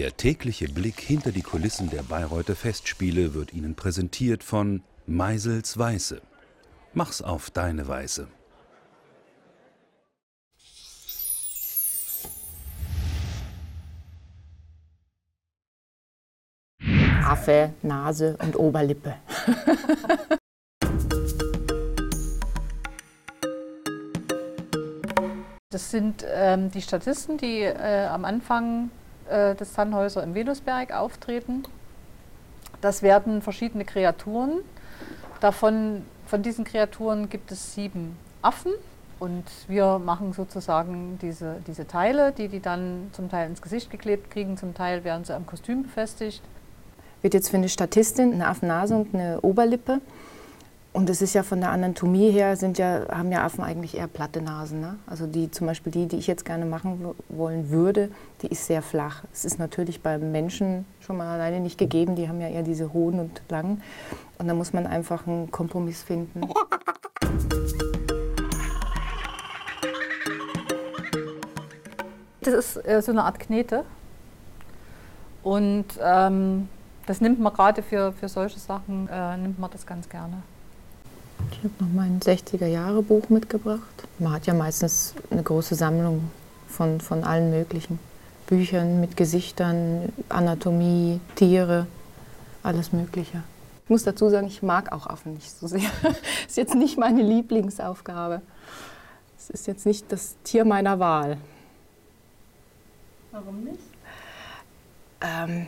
Der tägliche Blick hinter die Kulissen der Bayreuther Festspiele wird Ihnen präsentiert von Meisels Weiße. Mach's auf deine Weise. Affe, Nase und Oberlippe. Das sind ähm, die Statisten, die äh, am Anfang äh, des Tannhäuser im Venusberg auftreten. Das werden verschiedene Kreaturen. Davon, von diesen Kreaturen gibt es sieben Affen. Und wir machen sozusagen diese, diese Teile, die die dann zum Teil ins Gesicht geklebt kriegen, zum Teil werden sie am Kostüm befestigt. Wird jetzt für eine Statistin eine Affennase und eine Oberlippe. Und es ist ja von der Anatomie her, sind ja, haben ja Affen eigentlich eher platte Nasen. Ne? Also die zum Beispiel die, die ich jetzt gerne machen wollen würde, die ist sehr flach. Es ist natürlich beim Menschen schon mal alleine nicht gegeben, die haben ja eher diese hohen und langen. Und da muss man einfach einen Kompromiss finden. Das ist äh, so eine Art Knete. Und ähm, das nimmt man gerade für, für solche Sachen, äh, nimmt man das ganz gerne. Ich habe noch mein 60er-Jahre-Buch mitgebracht. Man hat ja meistens eine große Sammlung von, von allen möglichen Büchern mit Gesichtern, Anatomie, Tiere, alles Mögliche. Ich muss dazu sagen, ich mag auch Affen nicht so sehr. Das ist jetzt nicht meine Lieblingsaufgabe. Es ist jetzt nicht das Tier meiner Wahl. Warum nicht? Ähm,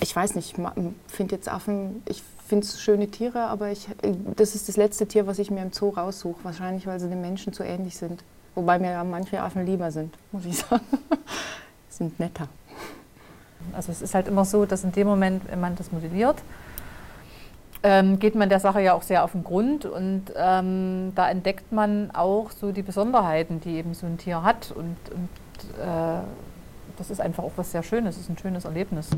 ich weiß nicht, ich finde jetzt Affen, ich finde es schöne Tiere, aber ich, das ist das letzte Tier, was ich mir im Zoo raussuche. Wahrscheinlich, weil sie den Menschen zu ähnlich sind. Wobei mir ja manche Affen lieber sind, muss ich sagen. sind netter. Also es ist halt immer so, dass in dem Moment, wenn man das modelliert, ähm, geht man der Sache ja auch sehr auf den Grund und ähm, da entdeckt man auch so die Besonderheiten, die eben so ein Tier hat und, und äh, das ist einfach auch was sehr Schönes, es ist ein schönes Erlebnis.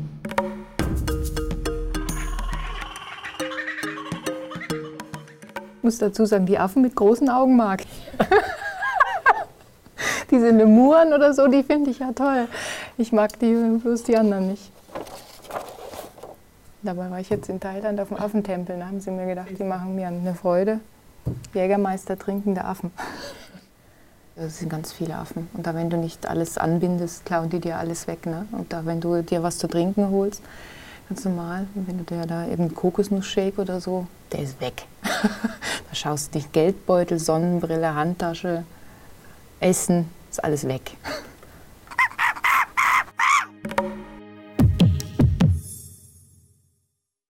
Muss dazu sagen, die Affen mit großen Augen mag ich. Diese Lemuren oder so, die finde ich ja toll. Ich mag die bloß die anderen nicht. Dabei war ich jetzt in Thailand auf dem Affentempel. Da haben sie mir gedacht, die machen mir eine Freude. Jägermeister trinkende Affen. Es sind ganz viele Affen. Und da, wenn du nicht alles anbindest, klauen die dir alles weg. Ne? Und da, wenn du dir was zu trinken holst, ganz normal, wenn du dir da eben Kokosnussshake oder so, der ist weg. da schaust du dich Geldbeutel, Sonnenbrille, Handtasche, Essen, ist alles weg.